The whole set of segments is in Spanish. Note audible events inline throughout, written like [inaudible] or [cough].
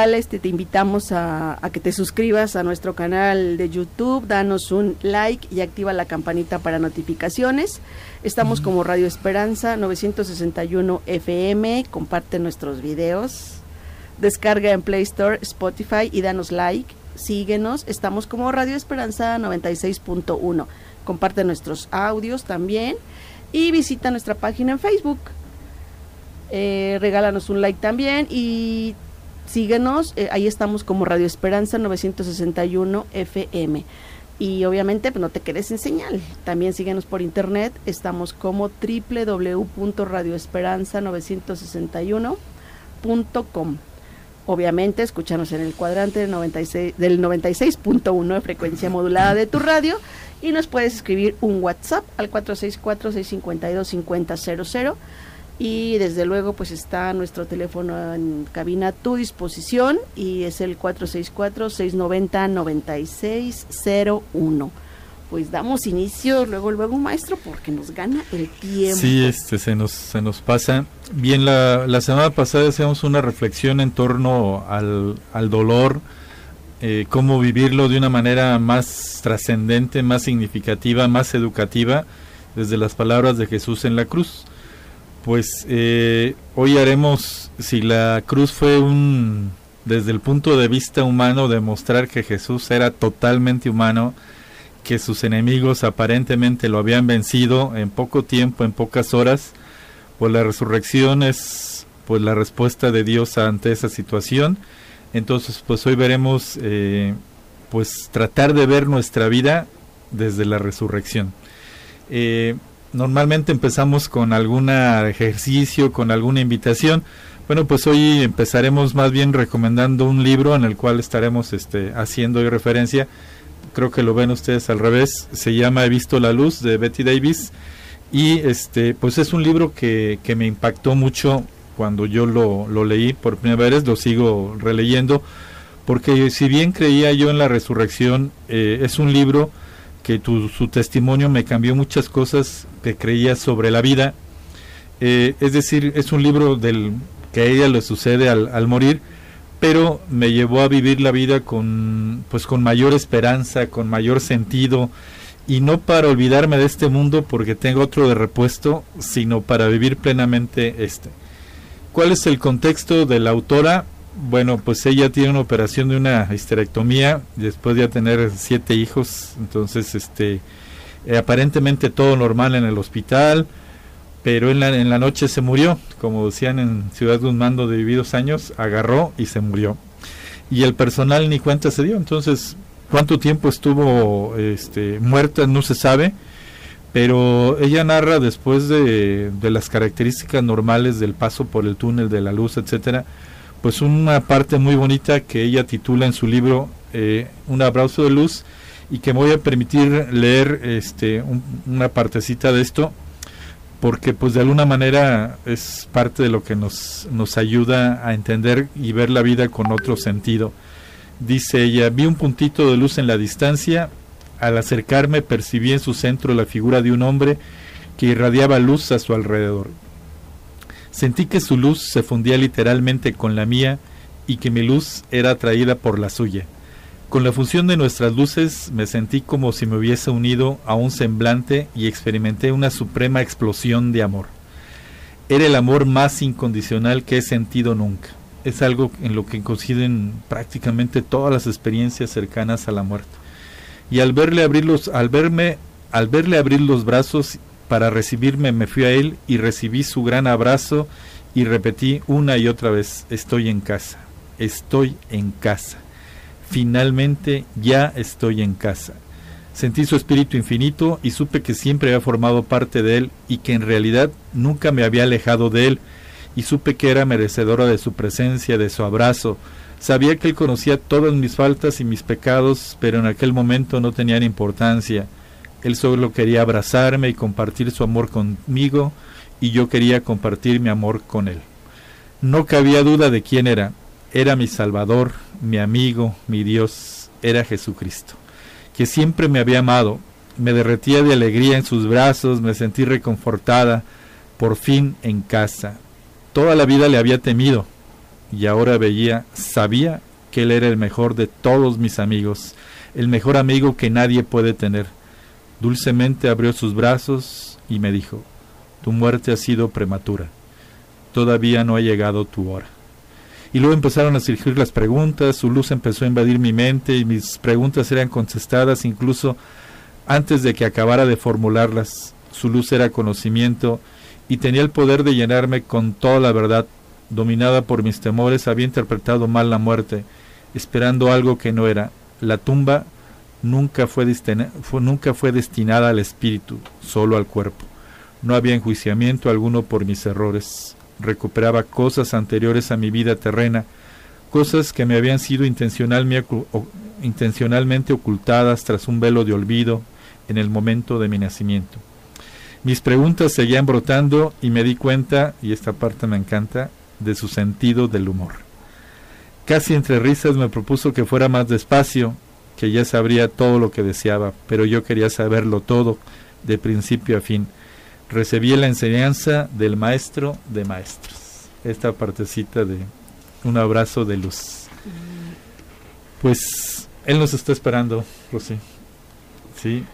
Este, te invitamos a, que te suscribas a nuestro canal de YouTube, danos un like y activa la campanita para notificaciones. Estamos como Radio Esperanza 961 FM, comparte nuestros videos, descarga en Play Store, Spotify y danos like, síguenos. Estamos como Radio Esperanza 96.1, comparte nuestros audios también y visita nuestra página en Facebook. Eh, regálanos un like también y síguenos, eh, ahí estamos como Radio Esperanza 961 FM. Y obviamente pues, no te quedes sin señal. También síguenos por internet. Estamos como www.radioesperanza961.com. Obviamente, escúchanos en el cuadrante del 96.1 del 96.1 de frecuencia modulada de tu radio y nos puedes escribir un WhatsApp al 464-652-5000 y desde luego pues está nuestro teléfono en cabina a tu disposición y es el 464-690-9601. Pues damos inicio luego, luego maestro, porque nos gana el tiempo. Sí, este, se, nos, se nos pasa. Bien, la, la semana pasada hacíamos una reflexión en torno al, al dolor, eh, cómo vivirlo de una manera más trascendente, más significativa, más educativa, desde las palabras de Jesús en la cruz pues eh, hoy haremos, si la cruz fue un, desde el punto de vista humano, demostrar que Jesús era totalmente humano, que sus enemigos aparentemente lo habían vencido en poco tiempo, en pocas horas, pues la resurrección es pues la respuesta de Dios ante esa situación. Entonces, pues hoy veremos, eh, pues tratar de ver nuestra vida desde la resurrección. Eh, normalmente empezamos con algún ejercicio, con alguna invitación. Bueno, pues hoy empezaremos más bien recomendando un libro en el cual estaremos este, haciendo referencia. Creo que lo ven ustedes al revés. Se llama He visto la luz de Betty Davis. Y este, pues es un libro que, que me impactó mucho cuando yo lo, lo leí por primera vez, lo sigo releyendo, porque si bien creía yo en la resurrección, eh, es un libro que tu, su testimonio me cambió muchas cosas que creía sobre la vida. Eh, es decir, es un libro del que a ella le sucede al, al, morir, pero me llevó a vivir la vida con, pues, con mayor esperanza, con mayor sentido, y no para olvidarme de este mundo porque tengo otro de repuesto, sino para vivir plenamente este. ¿Cuál es el contexto de la autora? Bueno, pues ella tiene una operación de una histerectomía después de tener siete hijos, entonces este eh, aparentemente todo normal en el hospital, pero en la, en la noche se murió, como decían en Ciudad de un mando de vividos años, agarró y se murió. Y el personal ni cuenta se dio, entonces cuánto tiempo estuvo este, muerta no se sabe, pero ella narra después de, de las características normales del paso por el túnel de la luz, etcétera, pues una parte muy bonita que ella titula en su libro eh, Un abrazo de luz y que me voy a permitir leer este una partecita de esto porque pues de alguna manera es parte de lo que nos, nos ayuda a entender y ver la vida con otro sentido. Dice ella, vi un puntito de luz en la distancia, al acercarme percibí en su centro la figura de un hombre que irradiaba luz a su alrededor. Sentí que su luz se fundía literalmente con la mía y que mi luz era atraída por la suya. Con la función de nuestras luces me sentí como si me hubiese unido a un semblante y experimenté una suprema explosión de amor. Era el amor más incondicional que he sentido nunca. Es algo en lo que coinciden prácticamente todas las experiencias cercanas a la muerte. Y al verle abrir los, al verme, al verle abrir los brazos para recibirme me fui a él y recibí su gran abrazo y repetí una y otra vez, estoy en casa, estoy en casa. Finalmente ya estoy en casa. Sentí su espíritu infinito y supe que siempre había formado parte de él y que en realidad nunca me había alejado de él y supe que era merecedora de su presencia, de su abrazo. Sabía que él conocía todas mis faltas y mis pecados, pero en aquel momento no tenían importancia. Él solo quería abrazarme y compartir su amor conmigo y yo quería compartir mi amor con él. No cabía duda de quién era. Era mi Salvador, mi amigo, mi Dios, era Jesucristo, que siempre me había amado. Me derretía de alegría en sus brazos, me sentí reconfortada, por fin en casa. Toda la vida le había temido, y ahora veía, sabía que él era el mejor de todos mis amigos, el mejor amigo que nadie puede tener. Dulcemente abrió sus brazos y me dijo, tu muerte ha sido prematura, todavía no ha llegado tu hora. Y luego empezaron a surgir las preguntas, su luz empezó a invadir mi mente y mis preguntas eran contestadas incluso antes de que acabara de formularlas. Su luz era conocimiento y tenía el poder de llenarme con toda la verdad. Dominada por mis temores, había interpretado mal la muerte, esperando algo que no era. La tumba nunca fue, nunca fue destinada al espíritu, solo al cuerpo. No había enjuiciamiento alguno por mis errores. Recuperaba cosas anteriores a mi vida terrena, cosas que me habían sido intencionalmente ocultadas tras un velo de olvido en el momento de mi nacimiento. Mis preguntas seguían brotando y me di cuenta, y esta parte me encanta, de su sentido del humor. Casi entre risas me propuso que fuera más despacio, que ya sabría todo lo que deseaba, pero yo quería saberlo todo, de principio a fin. Recibí la enseñanza del maestro de maestros. Esta partecita de un abrazo de luz. Pues él nos está esperando, Rosy. Sí,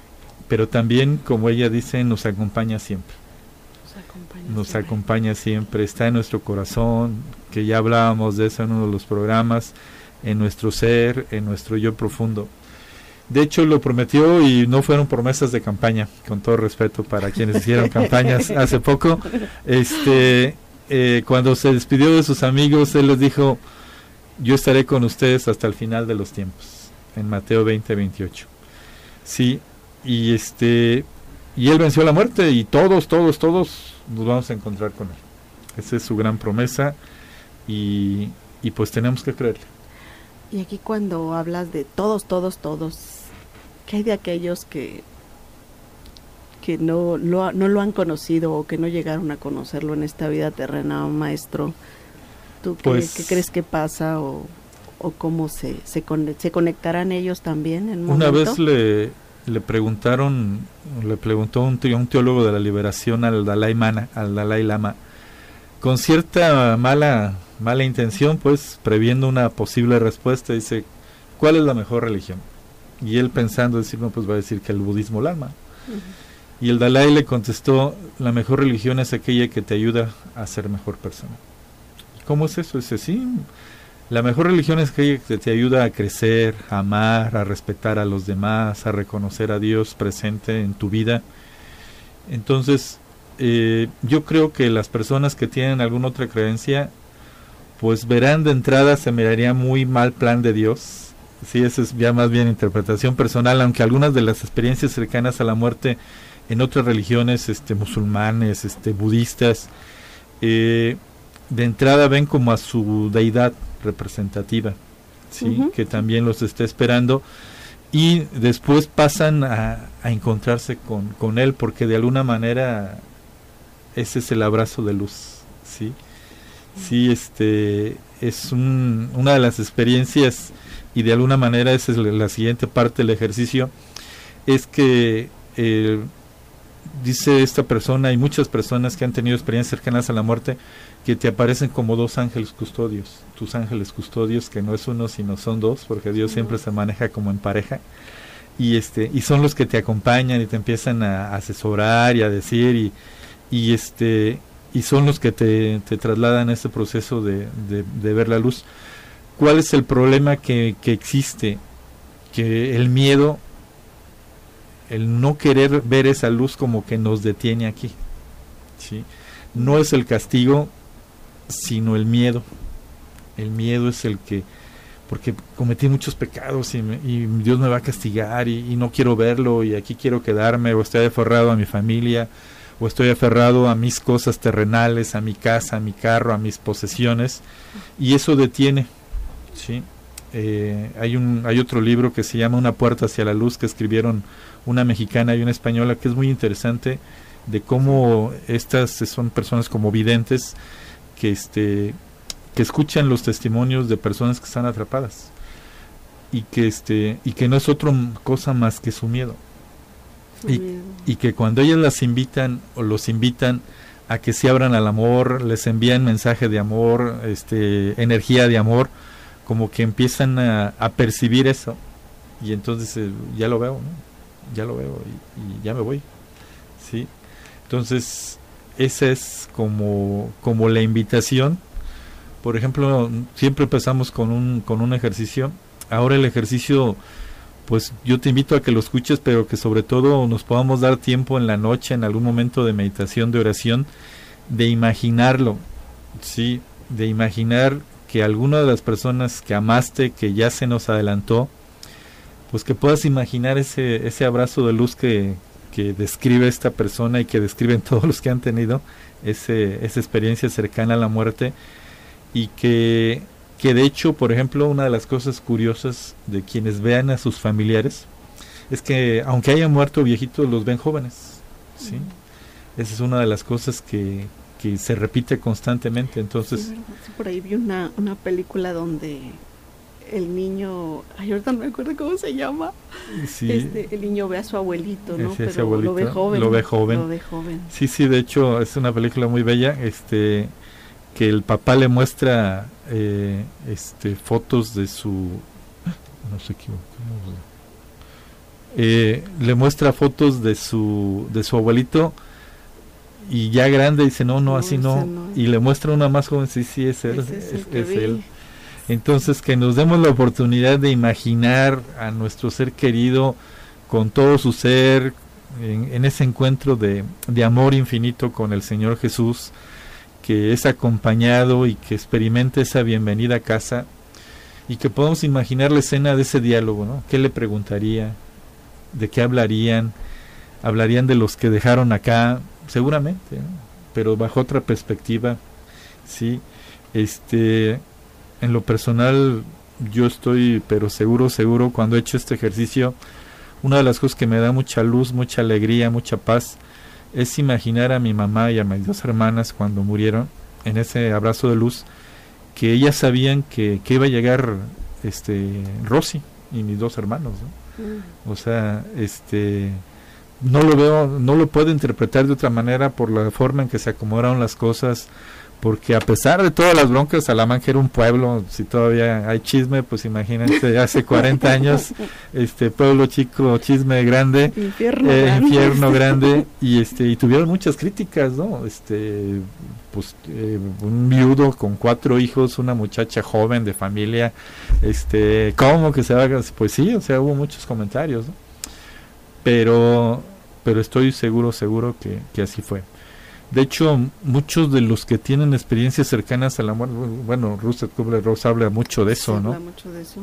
pero también, como ella dice, nos acompaña siempre. Nos acompaña, siempre. está en nuestro corazón, que ya hablábamos de eso en uno de los programas en nuestro ser, en nuestro yo profundo. De hecho, lo prometió y no fueron promesas de campaña, con todo respeto para quienes hicieron campañas [laughs] hace poco. Este, eh, cuando se despidió de sus amigos, él les dijo, yo estaré con ustedes hasta el final de los tiempos, en Mateo 20, 28. Sí, y este, y él venció la muerte y todos, todos, todos nos vamos a encontrar con él. Esa es su gran promesa y, y pues tenemos que creerle. Y aquí cuando hablas de todos, todos, todos, ¿qué hay de aquellos que, que no, lo, no lo han conocido o que no llegaron a conocerlo en esta vida terrena, maestro? ¿Tú qué, pues crees que pasa o, o cómo se, se, se, conectarán ellos también? En una vez le, le preguntaron, le preguntó un, un teólogo de la liberación al Dalai, Mana, al Dalai Lama, con cierta mala mala intención, pues previendo una posible respuesta, dice, ¿cuál es la mejor religión? Y él pensando decir, no, pues va a decir que el budismo Lama. Y el Dalai le contestó, la mejor religión es aquella que te ayuda a ser mejor persona. ¿Cómo es eso? Dice, sí, la mejor religión es aquella que te ayuda a crecer, a amar, a respetar a los demás, a reconocer a Dios presente en tu vida. Entonces, eh, yo creo que las personas que tienen alguna otra creencia pues verán de entrada se miraría muy mal plan de Dios. Sí, eso es ya más bien interpretación personal, aunque algunas de las experiencias cercanas a la muerte en otras religiones, este, musulmanes, este, budistas, eh, de entrada ven como a su deidad representativa, sí, que también los está esperando y después pasan a, a encontrarse con, con él porque de alguna manera ese es el abrazo de luz, sí sí, este, es una de las experiencias y de alguna manera esa es la siguiente parte del ejercicio, es que eh, dice esta persona y muchas personas que han tenido experiencias cercanas a la muerte que te aparecen como dos ángeles custodios, tus ángeles custodios que no es uno sino son dos porque Dios siempre se maneja como en pareja. Y este y son los que te acompañan y te empiezan a asesorar y a decir y, y este y son los que te, te trasladan a este proceso de, de, ver la luz. ¿Cuál es el problema que, que existe? Que el miedo, el no querer ver esa luz como que nos detiene aquí. ¿sí? No es el castigo, sino el miedo. El miedo es el que, porque cometí muchos pecados y, y Dios me va a castigar y, y, no quiero verlo y aquí quiero quedarme o estoy aferrado a mi familia o estoy aferrado a mis cosas terrenales, a mi casa, a mi carro, a mis posesiones, y eso detiene. ¿sí? Eh, hay, un, hay otro libro que se llama Una puerta hacia la luz que escribieron una mexicana y una española que es muy interesante de cómo estas son personas como videntes que este que escuchan los testimonios de personas que están atrapadas y que este y que no es otra cosa más que su miedo y, y, que cuando ellas las invitan o los invitan a que se abran al amor, les envían mensaje de amor, este, energía de amor, como que empiezan a, percibir eso. Y entonces eh, ya lo veo, ya lo veo y, ya me voy. ¿sí? Entonces, esa es como, como la invitación. Por ejemplo, siempre empezamos con un, con un ejercicio. Ahora el ejercicio pues yo te invito a que lo escuches, pero que sobre todo nos podamos dar tiempo en la noche, en algún momento de meditación, de oración, de imaginarlo, sí, de imaginar que alguna de las personas que amaste, que ya se nos adelantó, pues que puedas imaginar ese, ese abrazo de luz que, que describe esta persona y que describen [laughs] todos los que han tenido ese, esa experiencia cercana a la muerte y que que de hecho, por ejemplo, una de las cosas curiosas de quienes vean a sus familiares es que aunque hayan muerto viejitos, los ven jóvenes. ¿sí? Esa es una de las cosas que, que se repite constantemente. Entonces, por ahí vi una, una película donde el niño, ay, ahorita no me acuerdo cómo se llama. Este, el niño ve a su abuelito, ¿no? Pero lo ve joven. Lo ve joven. Lo ve joven. Sí, sí, de hecho es una película muy bella. Este, que el papá le muestra eh, este fotos de su no sé qué eh, le muestra fotos de su de su abuelito y ya grande dice no no, así no. y le muestra una más joven sí sí es él es, él entonces que nos demos la oportunidad de imaginar a nuestro ser querido con todo su ser en, en ese encuentro de, de amor infinito con el Señor Jesús que es acompañado y que experimente esa bienvenida a casa y que podamos imaginar la escena de ese diálogo, ¿no? ¿Qué le preguntaría? ¿De qué hablarían? ¿Hablarían de los que dejaron acá? Seguramente, pero bajo otra perspectiva, ¿sí? Este, en lo personal, yo estoy, pero seguro, seguro, cuando he hecho este ejercicio, una de las cosas que me da mucha luz, mucha alegría, mucha paz, es imaginar a mi mamá y a mis dos hermanas cuando murieron en ese abrazo de luz que ellas sabían que, que iba a llegar este Rosy y mis dos hermanos mm. o sea este no lo veo no lo puedo interpretar de otra manera por la forma en que se acomodaron las cosas porque a pesar de todas las broncas, Salamanca era un pueblo, si todavía hay chisme, pues imagínense, [laughs] hace 40 años, este pueblo chico, chisme grande, infierno, eh, grande. infierno [laughs] grande, y este y tuvieron muchas críticas, ¿no? Este, pues eh, un viudo con cuatro hijos, una muchacha joven de familia, este, ¿cómo que se haga? Pues sí, o sea, hubo muchos comentarios, ¿no? Pero, pero estoy seguro, seguro que, que así fue. De hecho, muchos de los que tienen experiencias cercanas a la muerte, bueno, Russell Kubler-Ross habla mucho de eso, ¿no? Habla mucho de eso.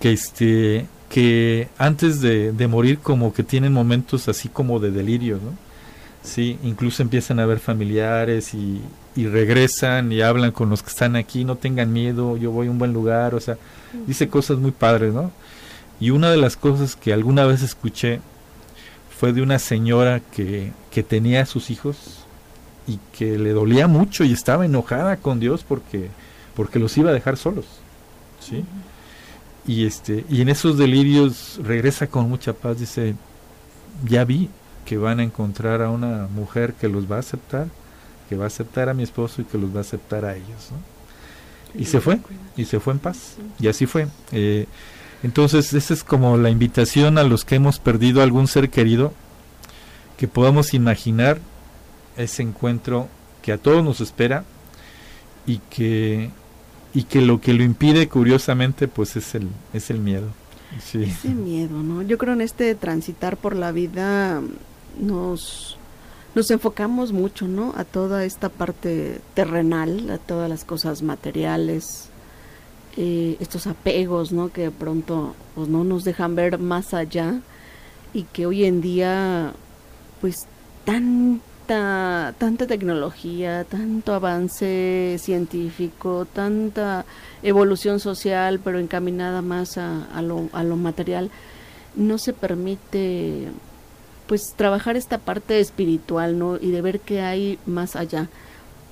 Que este, que antes de, morir como que tienen momentos así como de delirio, ¿no? Sí, incluso empiezan a ver familiares y, y regresan y hablan con los que están aquí, no tengan miedo, yo voy a un buen lugar, o sea, dice cosas muy padres, ¿no? Y una de las cosas que alguna vez escuché fue de una señora que, que tenía a sus hijos y que le dolía mucho y estaba enojada con Dios porque porque los iba a dejar solos sí y este y en esos delirios regresa con mucha paz dice ya vi que van a encontrar a una mujer que los va a aceptar que va a aceptar a mi esposo y que los va a aceptar a ellos y se fue y se fue en paz y así fue eh, entonces esa es como la invitación a los que hemos perdido algún ser querido que podamos imaginar ese encuentro que a todos nos espera y que y que lo que lo impide curiosamente pues es el es el miedo. Ese miedo no yo creo en este transitar por la vida nos nos enfocamos mucho no a toda esta parte terrenal a todas las cosas materiales eh, estos apegos no que de pronto pues no nos dejan ver más allá y que hoy en día pues tan tanta, tecnología, tanto avance científico, tanta evolución social, pero encaminada más a, lo, a lo material, no se permite pues trabajar esta parte espiritual, ¿no? Y de ver qué hay más allá.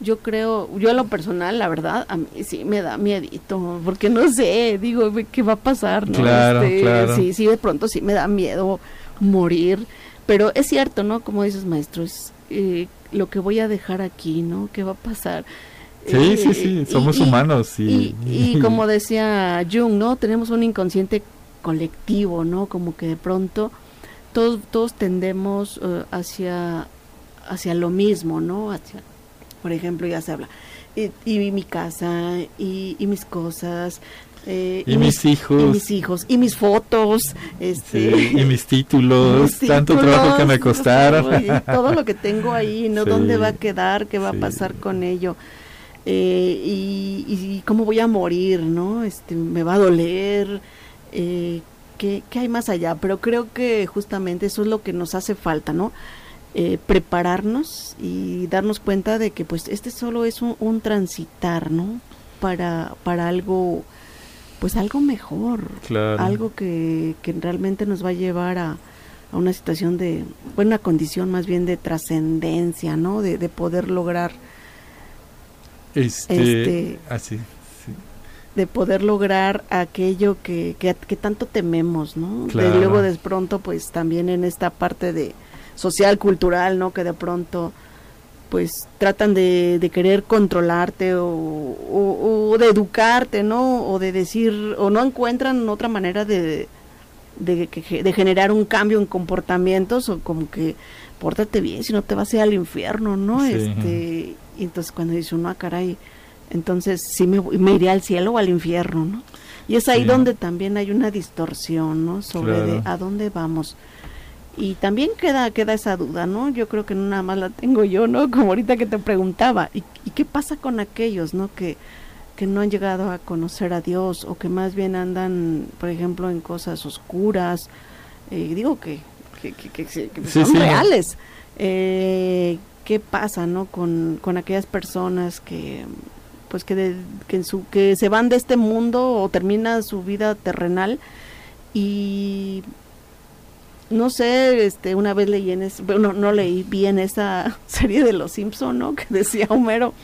Yo creo, yo a lo personal, la verdad, a mí sí me da miedito, porque no sé, digo, ¿qué va a pasar? ¿no? Claro, este, claro. Sí, sí, de pronto sí me da miedo morir, pero es cierto, ¿no? Como dices, maestro, es, eh, lo que voy a dejar aquí, ¿no? ¿Qué va a pasar? Sí, sí, sí, somos humanos. Y, y, [laughs] como decía Jung, ¿no? Tenemos un inconsciente colectivo, ¿no? Como que de pronto todos, todos tendemos hacia, hacia lo mismo, ¿no? Hacia, por ejemplo, ya se habla, y, mi casa, y, y mis cosas, eh, y, mis, hijos. Y mis hijos. Y mis fotos. Este, y mis títulos. [laughs] tanto trabajo que me costaron. todo lo que tengo ahí, ¿no? ¿Dónde va a quedar? ¿Qué va a pasar con ello? Eh, y, cómo voy a morir, ¿no? Este, me va a doler. Eh, ¿qué, ¿qué, hay más allá? Pero creo que justamente eso es lo que nos hace falta, ¿no? Eh, prepararnos y darnos cuenta de que pues este solo es un, un transitar, ¿no? Para, para algo pues algo mejor, algo que, que, realmente nos va a llevar a, a una situación de, bueno, una condición más bien de trascendencia, ¿no? De, de, poder lograr este, este así, de poder lograr aquello que, que, tanto tememos, ¿no? De luego de pronto, pues también en esta parte de social, cultural, ¿no? Que de pronto pues tratan de, de querer controlarte o, o, de educarte, ¿no? O de decir, o no encuentran otra manera de, de, de, generar un cambio en comportamientos o como que pórtate bien, si no te vas a ir al infierno, ¿no? Este, y entonces cuando dice uno, ah, caray, entonces sí me, me iré al cielo o al infierno, ¿no? Y es ahí donde también hay una distorsión, ¿no? Sobre a dónde vamos y también queda queda esa duda, ¿no? Yo creo que no nada más la tengo yo, ¿no? [laughs] Como ahorita que te preguntaba, ¿y, qué pasa con aquellos, ¿no? Que, que no han llegado a conocer a Dios o que más bien andan, por ejemplo, en cosas oscuras, eh, digo que, que, que, son reales. Eh, ¿Qué pasa, no? Con, con aquellas personas que pues que, que, en su, que se van de este mundo o terminan su vida terrenal y no sé, este, una vez leí en ese, bueno, no leí bien esa [laughs] serie de Los Simpson, ¿no? Que decía Homero,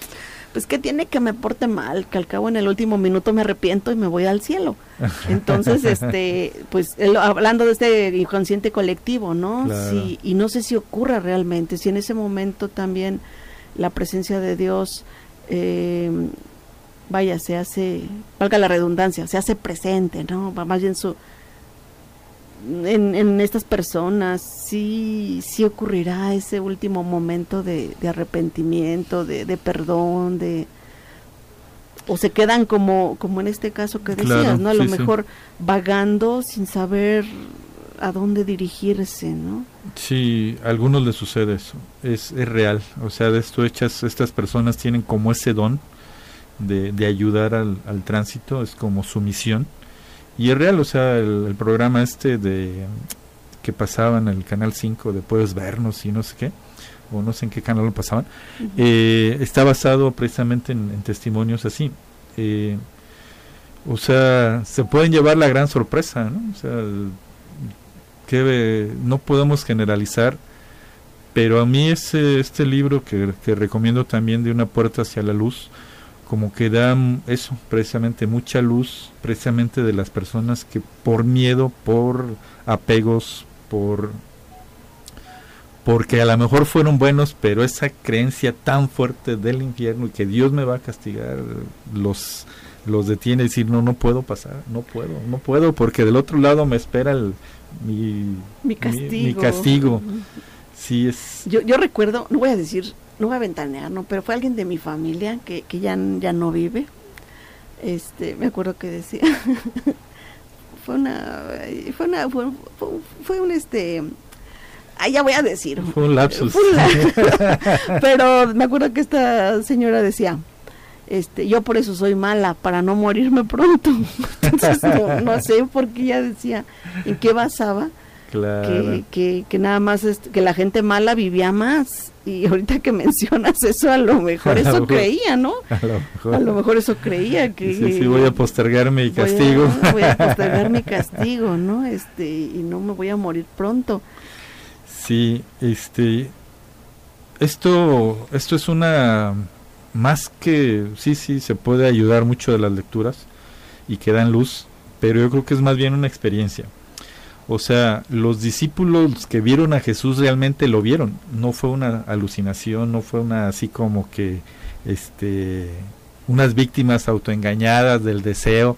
pues que tiene que me porte mal, que al cabo en el último minuto me arrepiento y me voy al cielo. [laughs] Entonces, este, pues hablando de este inconsciente colectivo, ¿no? Sí, y no sé si ocurra realmente, si en ese momento también la presencia de Dios, eh, vaya, se hace, valga la redundancia, se hace presente, ¿no? Más bien su en, en, estas personas sí, sí ocurrirá ese último momento de, arrepentimiento, de, de, perdón, de o se quedan como, como en este caso que decías, ¿no? A lo mejor vagando sin saber a dónde dirigirse, ¿no? Sí, a algunos les sucede eso, es, es real, o sea, de esto hechas, estas personas tienen como ese don de, de ayudar al, al tránsito, es como su misión, y es real, o sea, el, programa este de que pasaba en el canal 5 de Puedes vernos y no sé qué, o no sé en qué canal lo pasaban, eh, está basado precisamente en, testimonios así. Eh, o sea, se pueden llevar la gran sorpresa, ¿no? O sea, que no podemos generalizar, pero a mí ese, este libro que, que recomiendo también de Una puerta hacia la luz, como que da eso, precisamente mucha luz, precisamente de las personas que por miedo, por apegos, por porque a lo mejor fueron buenos, pero esa creencia tan fuerte del infierno y que Dios me va a castigar, los los detiene y decir, no, no puedo pasar, no puedo, no puedo, porque del otro lado me espera el, mi, mi castigo. Mi, castigo. Sí, es... Yo, yo recuerdo, no voy a decir no voy a ventanear, ¿no? Pero fue alguien de mi familia que, que ya, ya no vive. Este, me acuerdo que decía, [laughs] fue una, fue una, fue, un este, ah, ya voy a decir. Fue un lapsus. [laughs] pero me acuerdo que esta señora decía, este, yo por eso soy mala, para no morirme pronto. [laughs] Entonces, no, no sé por qué ella decía, en qué basaba que, que, nada más es, que la gente mala vivía más. Y ahorita que [laughs] mencionas eso, a lo mejor [laughs] eso creía, ¿no? A lo, mejor. eso creía que... Sí, sí, voy a postergar mi castigo. [laughs] Voy a, postergar mi castigo, ¿no? Este, y no me voy a morir pronto. Sí, este... Esto, esto es una... Más que... Sí, sí, se puede ayudar mucho de las lecturas y que dan luz, pero yo creo que es más bien una experiencia O sea, los discípulos que vieron a Jesús realmente lo vieron. No fue una alucinación, no fue una así como que, este, unas víctimas autoengañadas del deseo.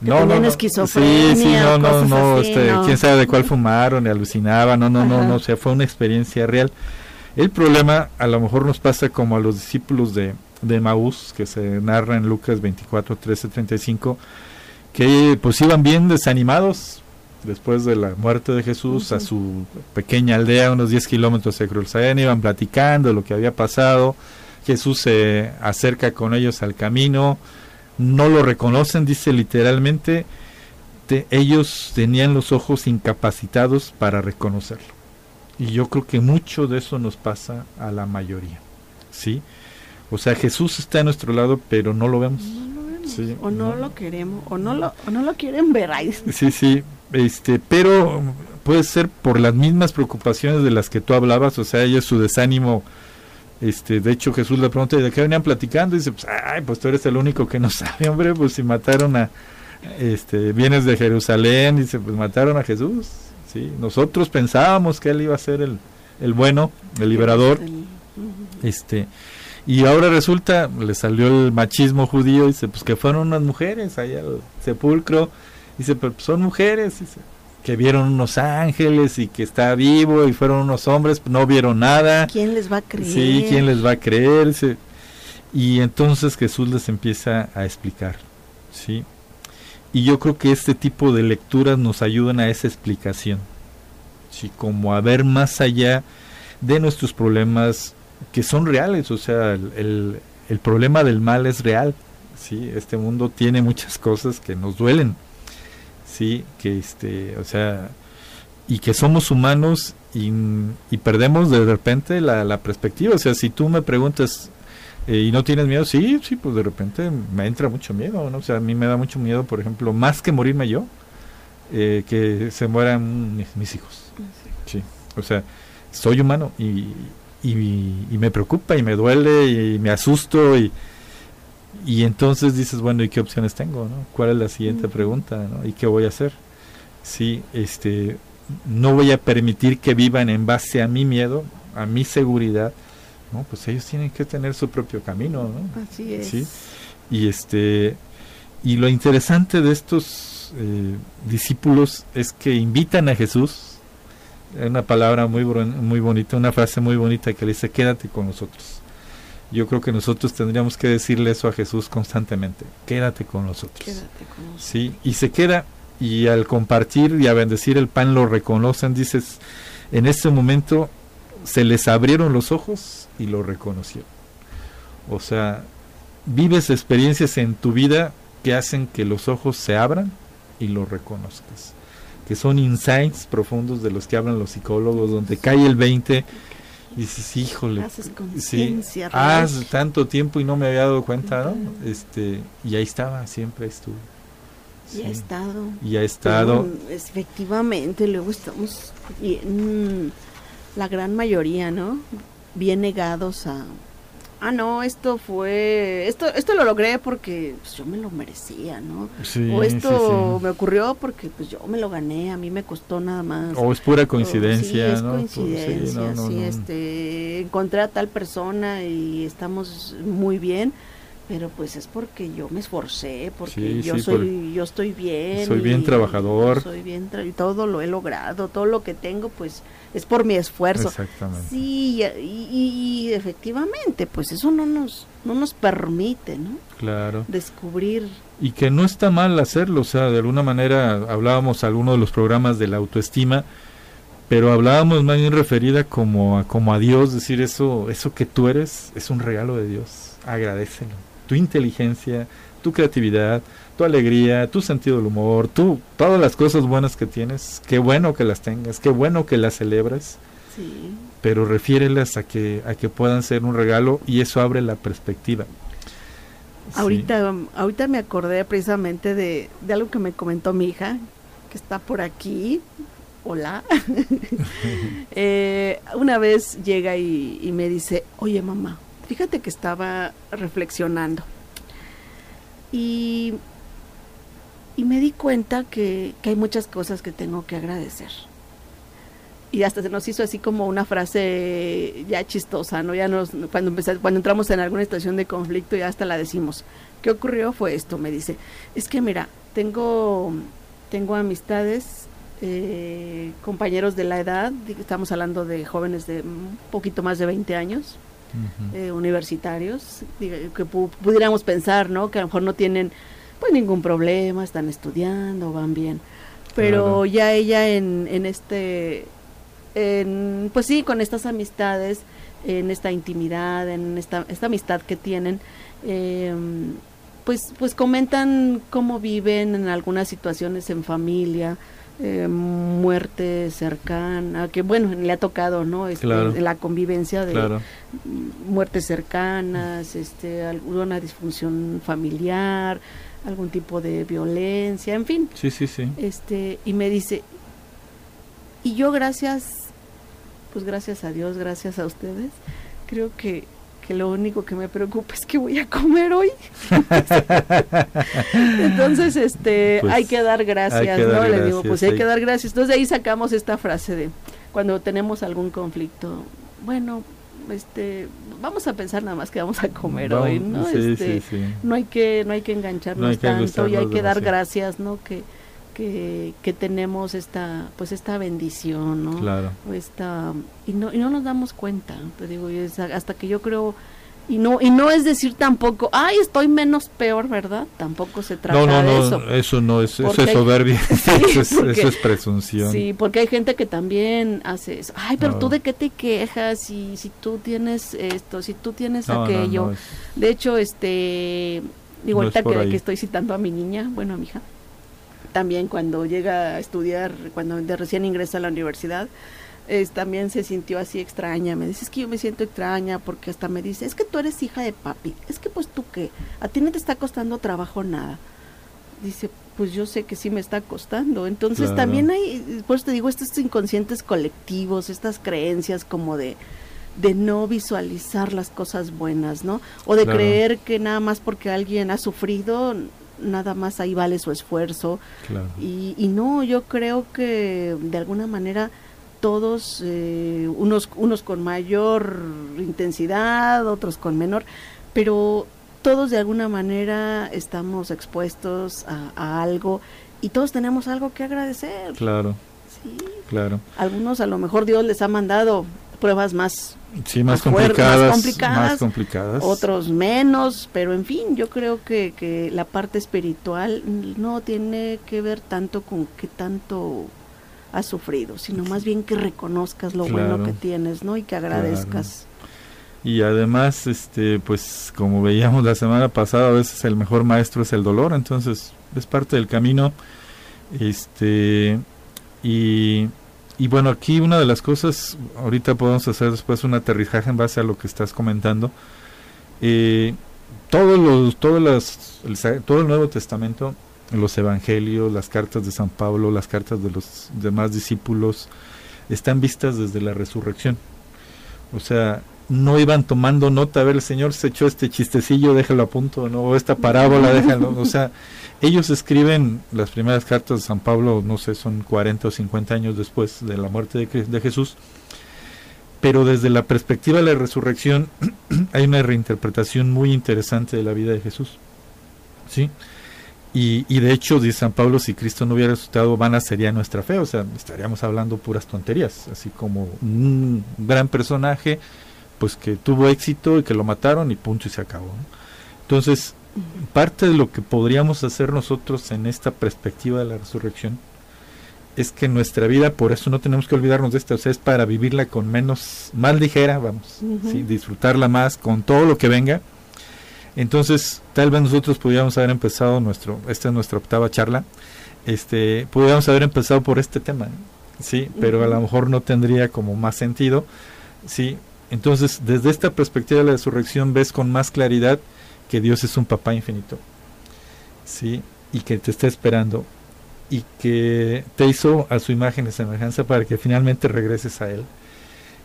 no, no, no. Sí, sí, no, no, no, este, quién sabe de cuál fumaron, alucinaban, no, no, no, no, o sea, fue una experiencia real. El problema a lo mejor nos pasa como a los discípulos de, de Maús, que se narra en Lucas 24, 13, 35, que pues iban bien desanimados después de la muerte de Jesús a su pequeña aldea, unos 10 kilómetros de Jerusalén, iban platicando lo que había pasado, Jesús se acerca con ellos al camino, no lo reconocen, dice literalmente, ellos tenían los ojos incapacitados para reconocerlo. Y yo creo que mucho de eso nos pasa a la mayoría. ¿Sí? O sea, Jesús está a nuestro lado, pero no lo vemos. o no, lo queremos, o no lo, o no lo quieren ver ahí. Sí, sí, este, pero puede ser por las mismas preocupaciones de las que tú hablabas, o sea, ellos su desánimo, este, de hecho Jesús le pregunta de qué venían platicando y dice, pues, ay, pues tú eres el único que no [laughs] sabe, hombre, pues si mataron a, este, vienes de Jerusalén, dice, pues mataron a Jesús, sí, nosotros pensábamos que él iba a ser el, el bueno, el liberador, este, y ahora resulta, le salió el machismo judío, dice, pues que fueron unas mujeres allá al sepulcro, dice, pero pues, son mujeres, dice, que vieron unos ángeles y que está vivo y fueron unos hombres, no vieron nada. ¿Quién les va a creer? Sí, ¿quién les va a creer? Y entonces Jesús les empieza a explicar, ¿sí? Y yo creo que este tipo de lecturas nos ayudan a esa explicación, ¿sí? Como a ver más allá de nuestros problemas que son reales, o sea, el, el problema del mal es real, ¿sí? Este mundo tiene muchas cosas que nos duelen, sí, que este, o sea, y que somos humanos y, perdemos de repente la, perspectiva. O sea, si tú me preguntas eh, y no tienes miedo, sí, sí, pues de repente me entra mucho miedo, ¿no? O sea, a mí me da mucho miedo, por ejemplo, más que morirme yo, eh, que se mueran mis, hijos. Sí, o sea, soy humano y, y, me preocupa y me duele y me asusto y, y entonces dices, bueno, ¿y qué opciones tengo? ¿no? ¿Cuál es la siguiente pregunta? ¿no? ¿Y qué voy a hacer? Sí, este, no voy a permitir que vivan en base a mi miedo, a mi seguridad. No, pues ellos tienen que tener su propio camino, ¿no? Así es. ¿Sí? Y este, y lo interesante de estos eh, discípulos es que invitan a Jesús, una palabra muy, muy bonita, una frase muy bonita que le dice, quédate con nosotros yo creo que nosotros tendríamos que decirle eso a Jesús constantemente, quédate con nosotros. Quédate con nosotros. Sí, y se queda y al compartir y a bendecir el pan lo reconocen, dices, en este momento se les abrieron los ojos y lo reconocieron. O sea, vives experiencias en tu vida que hacen que los ojos se abran y lo reconozcas. Que son insights profundos de los que hablan los psicólogos, donde cae el 20 y dices, híjole, sí, hace tanto tiempo y no me había dado cuenta, ¿no? Este, y ahí estaba, siempre estuvo. Y ha estado. Y ha estado. efectivamente, luego estamos, la gran mayoría, ¿no? Bien negados a, ah, no, esto fue, esto, esto lo logré porque pues, yo me lo merecía, ¿no? o esto me ocurrió porque pues yo me lo gané, a mí me costó nada más. O es pura coincidencia, sí, es coincidencia, sí, este, encontré a tal persona y estamos muy bien pero pues es porque yo me esforcé, porque yo soy, yo estoy bien. Soy bien trabajador. Soy bien, y todo lo he logrado, todo lo que tengo, pues es por mi esfuerzo. Exactamente. Sí, y, efectivamente, pues eso no nos, no nos permite, ¿no? Claro. Descubrir. Y que no está mal hacerlo, o sea, de alguna manera hablábamos algunos de los programas de la autoestima, pero hablábamos más bien referida como a, como a Dios, decir eso, eso que tú eres es un regalo de Dios, agradecelo tu inteligencia, tu creatividad, tu alegría, tu sentido del humor, tú, todas las cosas buenas que tienes, qué bueno que las tengas, qué bueno que las celebras. Sí. Pero refiérelas a que, a que puedan ser un regalo y eso abre la perspectiva. Ahorita, ahorita me acordé precisamente de, de algo que me comentó mi hija, que está por aquí. Hola. [laughs] [laughs] Eh, una vez llega y, y me dice, oye mamá, fíjate que estaba reflexionando y, y me di cuenta que, que hay muchas cosas que tengo que agradecer y hasta se nos hizo así como una frase ya chistosa, ¿no? Ya nos, cuando, cuando entramos en alguna situación de conflicto ya hasta la decimos. ¿Qué ocurrió? Fue esto, me dice. Es que mira, tengo, tengo amistades, eh, compañeros de la edad, estamos hablando de jóvenes de un poquito más de 20 años, eh, universitarios, que pudiéramos pensar, ¿no? Que a lo mejor no tienen pues ningún problema, están estudiando, van bien. Pero ya ella en, en este en, pues sí, con estas amistades, en esta intimidad, en esta, esta amistad que tienen, em, pues, pues comentan cómo viven en algunas situaciones en familia, eh, muerte cercana, que bueno, le ha tocado, ¿no? Este, La convivencia de muertes cercanas, este, alguna disfunción familiar, algún tipo de violencia, en fin. Sí, sí, sí. Este, y me dice, y yo gracias, pues gracias a Dios, gracias a ustedes, creo que, que lo único que me preocupa es que voy a comer hoy. [laughs] Entonces, este, pues, hay que dar gracias, ¿no? Le digo, pues hay, que dar gracias. Entonces de ahí sacamos esta frase de cuando tenemos algún conflicto, bueno, este vamos a pensar nada más que vamos a comer hoy no este, no hay que no hay que engancharnos tanto y hay que dar gracias no que que, tenemos esta pues esta bendición no claro. Esta y no y no nos damos cuenta te digo hasta que yo creo y no y no es decir tampoco ay estoy menos peor verdad tampoco se trata no, no, de no, eso. eso no es eso es soberbia [laughs] [laughs] eso, es, eso, es, presunción. Sí porque hay gente que también hace eso. Ay pero tú de qué te quejas si si tú tienes esto si tú tienes aquello de hecho este digo ahorita que, que, estoy citando a mi niña bueno a mi hija también cuando llega a estudiar, cuando de recién ingresa a la universidad, es, también se sintió así extraña. Me dice, es que yo me siento extraña porque hasta me dice, es que tú eres hija de papi. Es que pues tú qué, a ti no te está costando trabajo nada. Dice, pues yo sé que sí me está costando. Entonces también hay, pues te digo, estos inconscientes colectivos, estas creencias como de de no visualizar las cosas buenas, ¿no? O de creer que nada más porque alguien ha sufrido nada más ahí vale su esfuerzo. Y, y, no, yo creo que de alguna manera todos, eh, unos, unos con mayor intensidad, otros con menor, pero todos de alguna manera estamos expuestos a, algo y todos tenemos algo que agradecer. Claro. Sí. Claro. Algunos a lo mejor Dios les ha mandado pruebas más sí, más, complicadas, complicadas, otros menos, pero en fin, yo creo que, que la parte espiritual no tiene que ver tanto con qué tanto has sufrido, sino más bien que reconozcas lo bueno que tienes, ¿no? Y que agradezcas. Y además, este, pues como veíamos la semana pasada, a veces el mejor maestro es el dolor, entonces es parte del camino. Este, y y bueno, aquí una de las cosas, ahorita podemos hacer después un aterrizaje en base a lo que estás comentando. Eh, todos los, todas las, el, todo el Nuevo Testamento, los evangelios, las cartas de San Pablo, las cartas de los demás discípulos, están vistas desde la resurrección. O sea, no iban tomando nota, a ver, el Señor se echó este chistecillo, déjalo a punto, ¿no? O esta parábola, déjalo. O sea, ellos escriben las primeras cartas de San Pablo, no sé, son 40 o 50 años después de la muerte de, Jesús, pero desde la perspectiva de la resurrección [clears throat] hay una reinterpretación muy interesante de la vida de Jesús. ¿Sí? Y, y, de hecho, dice San Pablo, si Cristo no hubiera resucitado, vana sería nuestra fe, o sea, estaríamos hablando puras tonterías, así como un gran personaje, pues que tuvo éxito y que lo mataron y punto y se acabó. Entonces, parte de lo que podríamos hacer nosotros en esta perspectiva de la resurrección es que nuestra vida, por eso no tenemos que olvidarnos de esto, o sea, es para vivirla con menos, más ligera, vamos, disfrutarla más con todo lo que venga. Entonces, tal vez nosotros pudiéramos haber empezado nuestro, esta es nuestra octava charla, este, pudiéramos haber empezado por este tema, sí, pero a lo mejor no tendría como más sentido, sí. Entonces, desde esta perspectiva de la resurrección ves con más claridad que Dios es un papá infinito, ¿sí? Y que te está esperando y que te hizo a su imagen y semejanza para que finalmente regreses a Él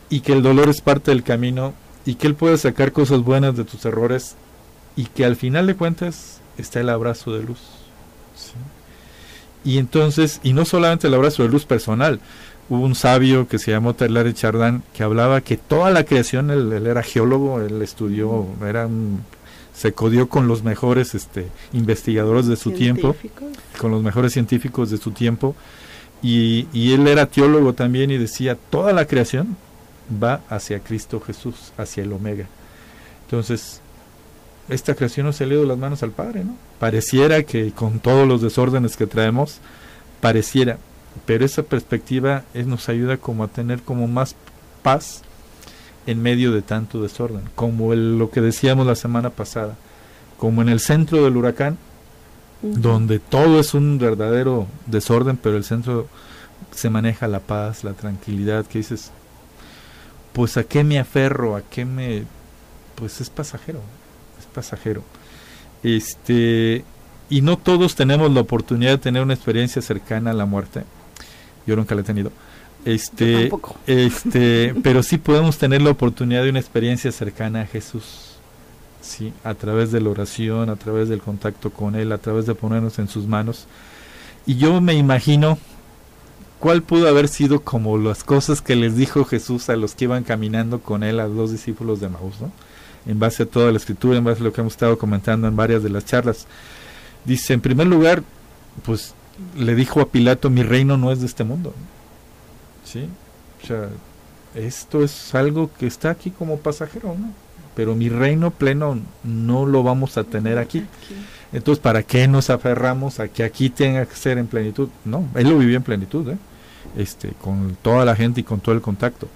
y que el dolor es parte del camino y que Él puede sacar cosas buenas de tus errores y que al final de cuentas está el abrazo de luz. Y entonces, y no solamente la obra sobre luz personal, hubo un sabio que se llamó Taylor Chardin que hablaba que toda la creación, él, era geólogo, él estudió, era se codió con los mejores este, investigadores de su tiempo, con los mejores científicos de su tiempo, y, y él era teólogo también y decía, toda la creación va hacia Cristo Jesús, hacia el Omega. Entonces, esta creación no se le dio las manos al Padre, ¿no? Pareciera que con todos los desórdenes que traemos, pareciera, pero esa perspectiva es, nos ayuda como a tener como más paz en medio de tanto desorden, como lo que decíamos la semana pasada, como en el centro del huracán, donde todo es un verdadero desorden, pero el centro se maneja la paz, la tranquilidad, que dices, pues a qué me aferro, a qué me, pues es pasajero, es pasajero. Este, y no todos tenemos la oportunidad de tener una experiencia cercana a la muerte. Yo nunca la he tenido. Este, este, [laughs] pero sí podemos tener la oportunidad de una experiencia cercana a Jesús. Sí, a través de la oración, a través del contacto con él, a través de ponernos en sus manos. Y yo me imagino cuál pudo haber sido como las cosas que les dijo Jesús a los que iban caminando con él, a los discípulos de Maús, ¿no? En base a toda la escritura, en base a lo que hemos estado comentando en varias de las charlas. Dice, en primer lugar, pues le dijo a Pilato, mi reino no es de este mundo. ¿Sí? O sea, esto es algo que está aquí como pasajero, ¿no? Pero mi reino pleno no lo vamos a tener aquí. Entonces, ¿para qué nos aferramos a que aquí tenga que ser en plenitud? No, él lo vivió en plenitud, ¿eh? este, con toda la gente y con todo el contacto.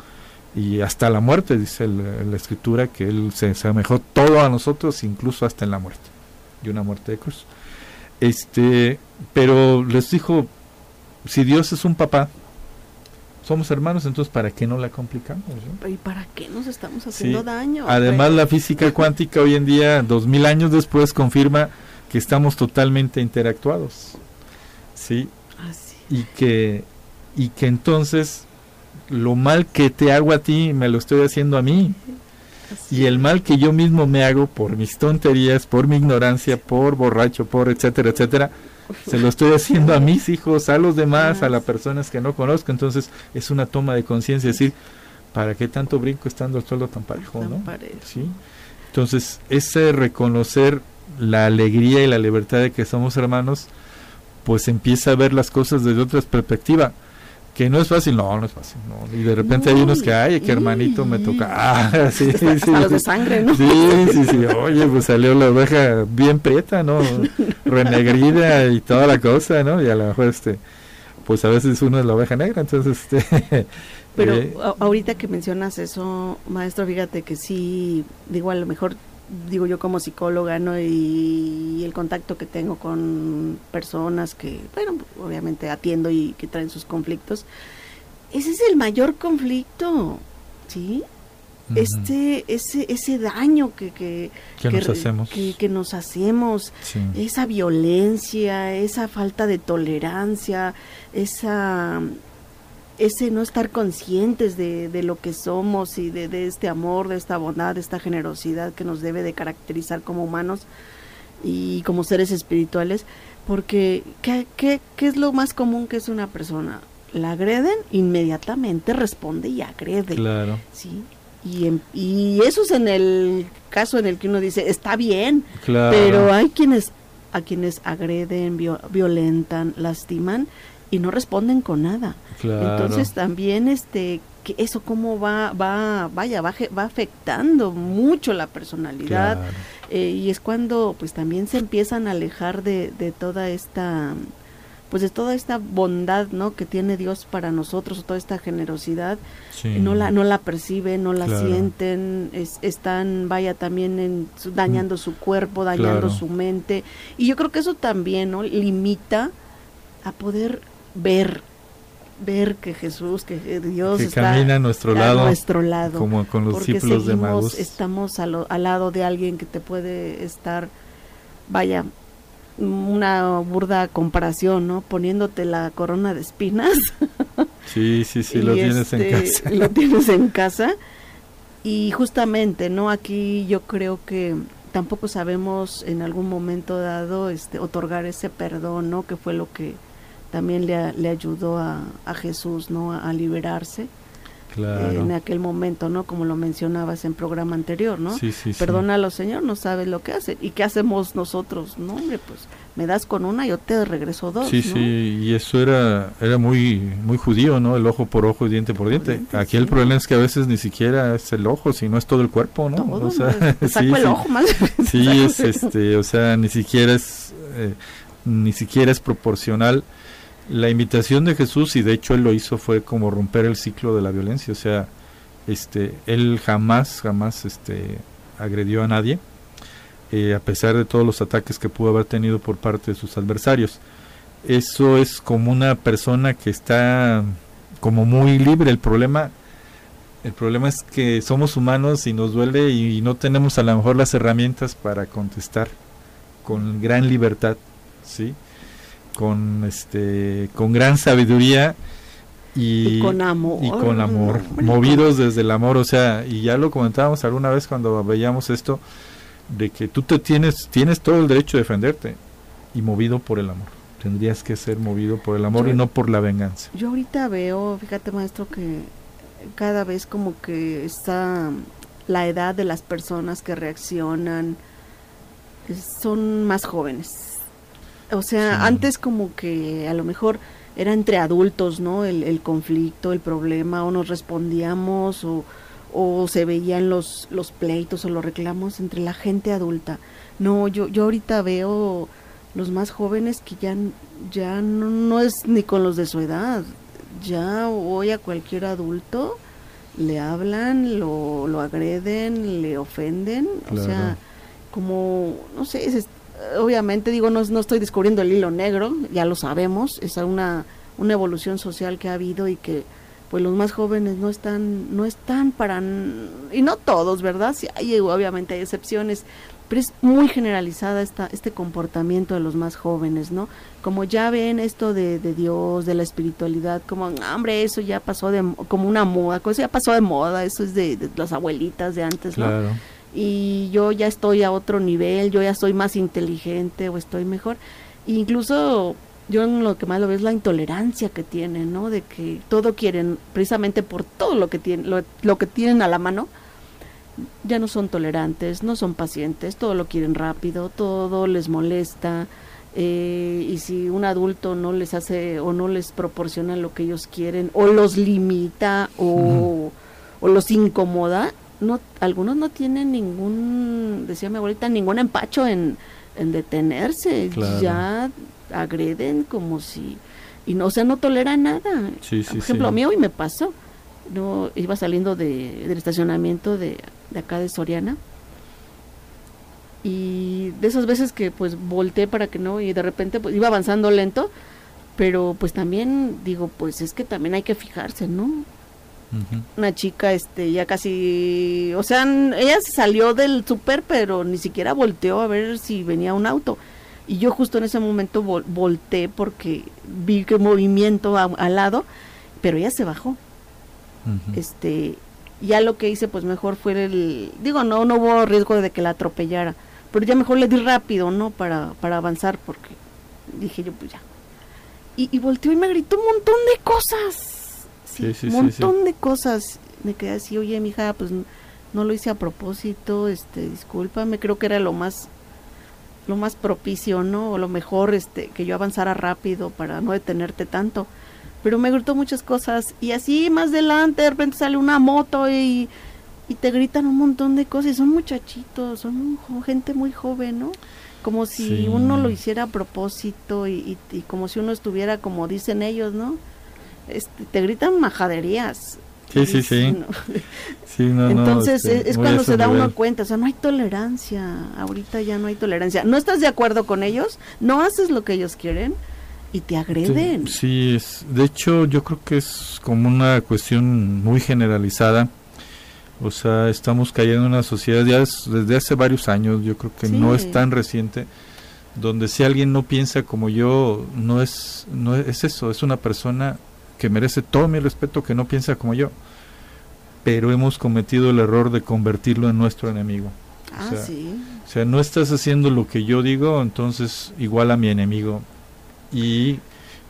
Y hasta la muerte, dice la escritura, que él se asemejó todo a nosotros, incluso hasta en la muerte. Y una muerte de cruz. Este, pero les dijo, si Dios es un papá, somos hermanos, entonces ¿para qué no la complicamos? ¿Y para qué nos estamos haciendo daño? Además, la física cuántica hoy en día, dos mil años después, confirma que estamos totalmente interactuados. ¿Sí? Y que y que entonces lo mal que te hago a ti me lo estoy haciendo a mí. Y el mal que yo mismo me hago por mis tonterías, por mi ignorancia, por borracho, por etcétera, etcétera, se lo estoy haciendo a mis hijos, a los demás, a las personas que no conozco. Entonces es una toma de conciencia, decir, ¿para qué tanto brinco estando el suelo tan parejo? ¿no? ¿Sí? Entonces, ese reconocer la alegría y la libertad de que somos hermanos, pues empieza a ver las cosas desde otra perspectiva que no es fácil, no, no es fácil, no. Y de repente hay unos que, ay, que hermanito me toca, ah, [laughs] sí, sí, sí. los de sangre, ¿no? Sí, sí, sí, oye, pues salió la oveja bien prieta, ¿no? [laughs] Renegrida y toda la cosa, ¿no? Y a lo mejor, este, pues a veces uno es la oveja negra, entonces, este... Pero eh, ahorita que mencionas eso, maestro, fíjate que sí, digo, a lo mejor digo yo como psicóloga, ¿no? Y, el contacto que tengo con personas que, bueno, obviamente atiendo y que traen sus conflictos, ese es el mayor conflicto, ¿sí? Este, ese, ese daño que, que, nos hacemos, que, nos hacemos esa violencia, esa falta de tolerancia, esa ese no estar conscientes de, de lo que somos y de, de, este amor, de esta bondad, de esta generosidad que nos debe de caracterizar como humanos y como seres espirituales, porque ¿qué, qué, qué es lo más común que es una persona? La agreden, inmediatamente responde y agrede. Claro. Sí. Y, y eso es en el caso en el que uno dice, está bien, pero hay quienes a quienes agreden, violentan, lastiman y no responden con nada. Entonces también este que eso cómo va va vaya va, va afectando mucho la personalidad eh, y es cuando pues también se empiezan a alejar de, de toda esta pues de toda esta bondad no que tiene Dios para nosotros toda esta generosidad no la no la perciben no la sienten están vaya también en, dañando su cuerpo dañando su mente y yo creo que eso también no limita a poder ver ver que Jesús, que Dios está camina a nuestro lado, nuestro lado como con los discípulos de Magos. Estamos al, lado de alguien que te puede estar, vaya, una burda comparación, ¿no? Poniéndote la corona de espinas. [laughs] Sí, sí, sí, [laughs] lo tienes en este, casa. Lo [laughs] tienes en casa. Y justamente, ¿no? Aquí yo creo que tampoco sabemos en algún momento dado este otorgar ese perdón, ¿no? Que fue lo que también le, le ayudó a, a, Jesús, ¿no? A, liberarse. en aquel momento, ¿no? Como lo mencionabas en programa anterior, ¿no? Sí, sí, Perdónalo, Señor, no sabes lo que hace. ¿Y qué hacemos nosotros? No, hombre, pues me das con una, yo te regreso dos. Sí, sí, y eso era era muy muy judío, ¿no? El ojo por ojo y diente por diente. Aquí el problema es que a veces ni siquiera es el ojo, sino es todo el cuerpo, ¿no? o sea, [laughs] sí, el ojo más. Sí, [laughs] es este, o sea, ni siquiera es eh, ni siquiera es proporcional. La invitación de Jesús y de hecho él lo hizo fue como romper el ciclo de la violencia, o sea, este él jamás jamás este agredió a nadie eh, a pesar de todos los ataques que pudo haber tenido por parte de sus adversarios. Eso es como una persona que está como muy libre. El problema, el problema es que somos humanos y nos duele y no tenemos a lo mejor las herramientas para contestar con gran libertad, sí, con este, con gran sabiduría y, con amor, y con amor, movidos desde el amor, o sea, y ya lo comentábamos alguna vez cuando veíamos esto de que tú te tienes, tienes todo el derecho de defenderte y movido por el amor. Tendrías que ser movido por el amor y no por la venganza. Yo ahorita veo, fíjate maestro, que cada vez como que está la edad de las personas que reaccionan son más jóvenes. O sea, antes como que a lo mejor era entre adultos, ¿no? El, el conflicto, el problema, o nos respondíamos o o se veían los, los pleitos o los reclamos entre la gente adulta. No, yo, yo ahorita veo los más jóvenes que ya, ya no, es ni con los de su edad. Ya hoy a cualquier adulto le hablan, lo, lo agreden, le ofenden. O sea, como, no sé, obviamente digo, no, no estoy descubriendo el hilo negro, ya lo sabemos, es una, una evolución social que ha habido y que pues los más jóvenes no están no están para y no todos verdad sí hay obviamente hay excepciones pero es muy generalizada esta este comportamiento de los más jóvenes no como ya ven esto de, de Dios de la espiritualidad como hombre eso ya pasó de como una moda eso ya pasó de moda eso es de, las abuelitas de antes no y yo ya estoy a otro nivel yo ya soy más inteligente o estoy mejor incluso yo lo que más lo veo es la intolerancia que tienen, ¿no? De que todo quieren, precisamente por todo lo que tienen, lo, que tienen a la mano, ya no son tolerantes, no son pacientes, todo lo quieren rápido, todo les molesta, eh, y si un adulto no les hace o no les proporciona lo que ellos quieren, o los limita o, o los incomoda, no, algunos no tienen ningún, decía mi abuelita, ningún empacho en, en detenerse, ya agreden como si y no o sea no tolera nada. Por ejemplo a mí hoy me pasó no iba saliendo de, del estacionamiento de, de acá de Soriana y de esas veces que pues volteé para que no y de repente pues iba avanzando lento pero pues también digo pues es que también hay que fijarse no una chica este ya casi o sea ella salió del súper pero ni siquiera volteó a ver si venía un auto y yo justo en ese momento volteé porque vi que movimiento al lado, pero ella se bajó. Este, ya lo que hice pues mejor fue el, digo, no, no hubo riesgo de que la atropellara, pero ya mejor le di rápido, ¿no? Para, para avanzar porque dije yo pues ya. Y, y volteó y me gritó un montón de cosas. Sí, sí, un montón de cosas. Me quedé así, oye, mija, pues no lo hice a propósito, este, discúlpame, creo que era lo más lo más propicio, ¿no? O lo mejor este que yo avanzara rápido para no detenerte tanto. Pero me gritó muchas cosas y así más adelante de repente sale una moto y, y te gritan un montón de cosas y son muchachitos, son gente muy joven, ¿no? Como si uno lo hiciera a propósito y, y, como si uno estuviera como dicen ellos, ¿no? Este, te gritan majaderías Sí, sí, sí. Entonces este, es, cuando se da uno cuenta, o sea, no hay tolerancia, ahorita ya no hay tolerancia. No estás de acuerdo con ellos, no haces lo que ellos quieren y te agreden. Sí, es, de hecho yo creo que es como una cuestión muy generalizada. O sea, estamos cayendo en una sociedad ya desde hace varios años, yo creo que no es tan reciente, donde si alguien no piensa como yo, no es, no es eso, es una persona que merece todo mi respeto, que no piensa como yo, pero hemos cometido el error de convertirlo en nuestro enemigo. Ah, sí. O sea, no estás haciendo lo que yo digo, entonces igual a mi enemigo. Y,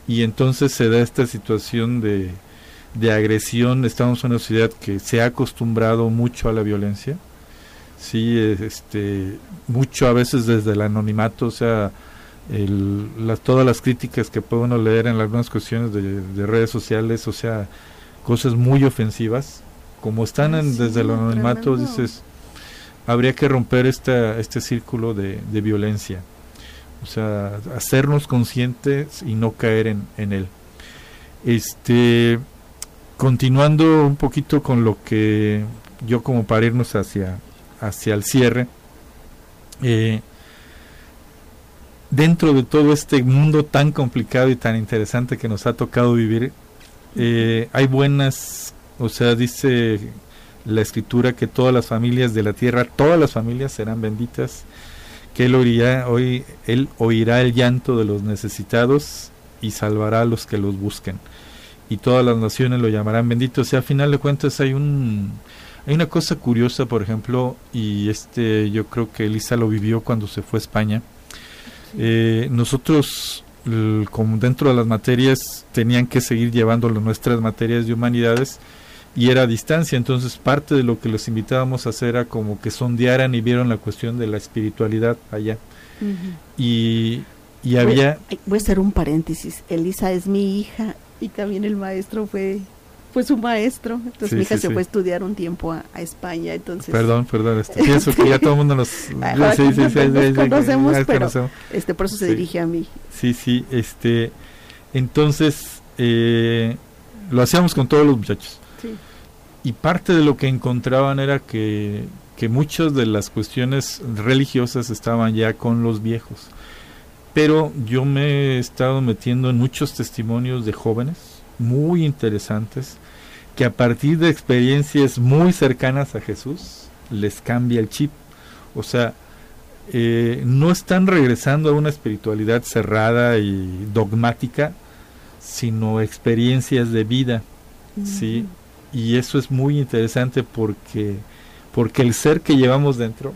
y entonces se da esta situación de, de agresión. Estamos en una sociedad que se ha acostumbrado mucho a la violencia, sí, este, mucho a veces desde el anonimato, o sea, el, todas las críticas que puede uno leer en algunas cuestiones de, redes sociales, o sea, cosas muy ofensivas, como están en, desde el anonimato, dices, habría que romper esta, este círculo de, de, violencia, o sea, hacernos conscientes y no caer en, en él. Este, continuando un poquito con lo que yo como para irnos hacia, hacia el cierre, eh, dentro de todo este mundo tan complicado y tan interesante que nos ha tocado vivir, eh, hay buenas, o sea, dice la escritura que todas las familias de la tierra, todas las familias serán benditas, que él oirá, hoy, él oirá el llanto de los necesitados y salvará a los que los busquen. Y todas las naciones lo llamarán bendito. O sea, a final de cuentas hay un hay una cosa curiosa, por ejemplo, y este yo creo que Elisa lo vivió cuando se fue a España eh, nosotros, como dentro de las materias, tenían que seguir llevando nuestras materias de humanidades y era a distancia, entonces parte de lo que los invitábamos a hacer era como que sondearan y vieron la cuestión de la espiritualidad allá. y, y había... voy a hacer un paréntesis, Elisa es mi hija y también el maestro fue fue su maestro. Entonces mi hija se fue a estudiar un tiempo a, España. Entonces perdón, perdón. Este, pienso que ya todo el mundo nos, conocemos, pero este por eso se dirige a mí. Sí, sí. Este, entonces eh, lo hacíamos con todos los muchachos. Y parte de lo que encontraban era que que muchas de las cuestiones religiosas estaban ya con los viejos. Pero yo me he estado metiendo en muchos testimonios de jóvenes muy interesantes que a partir de experiencias muy cercanas a Jesús les cambia el chip. O sea, eh, no están regresando a una espiritualidad cerrada y dogmática, sino experiencias de vida, ¿sí? Y eso es muy interesante porque, porque el ser que llevamos dentro,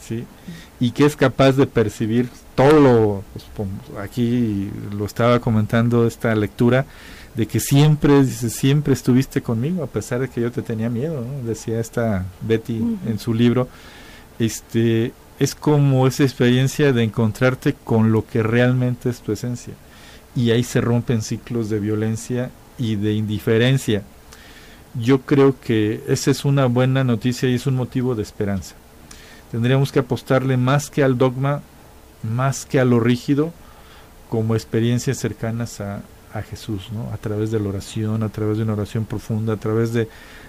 ¿sí? Y que es capaz de percibir todo lo, pues, aquí lo estaba comentando esta lectura, de que siempre, dice, siempre estuviste conmigo, a pesar de que yo te tenía miedo, decía esta Betty en su libro, este, es como esa experiencia de encontrarte con lo que realmente es tu esencia. Y ahí se rompen ciclos de violencia y de indiferencia. Yo creo que esa es una buena noticia y es un motivo de esperanza. Tendríamos que apostarle más que al dogma, más que a lo rígido, como experiencias cercanas a, a Jesús, ¿no? a través de la oración, a través de una oración profunda, a través de,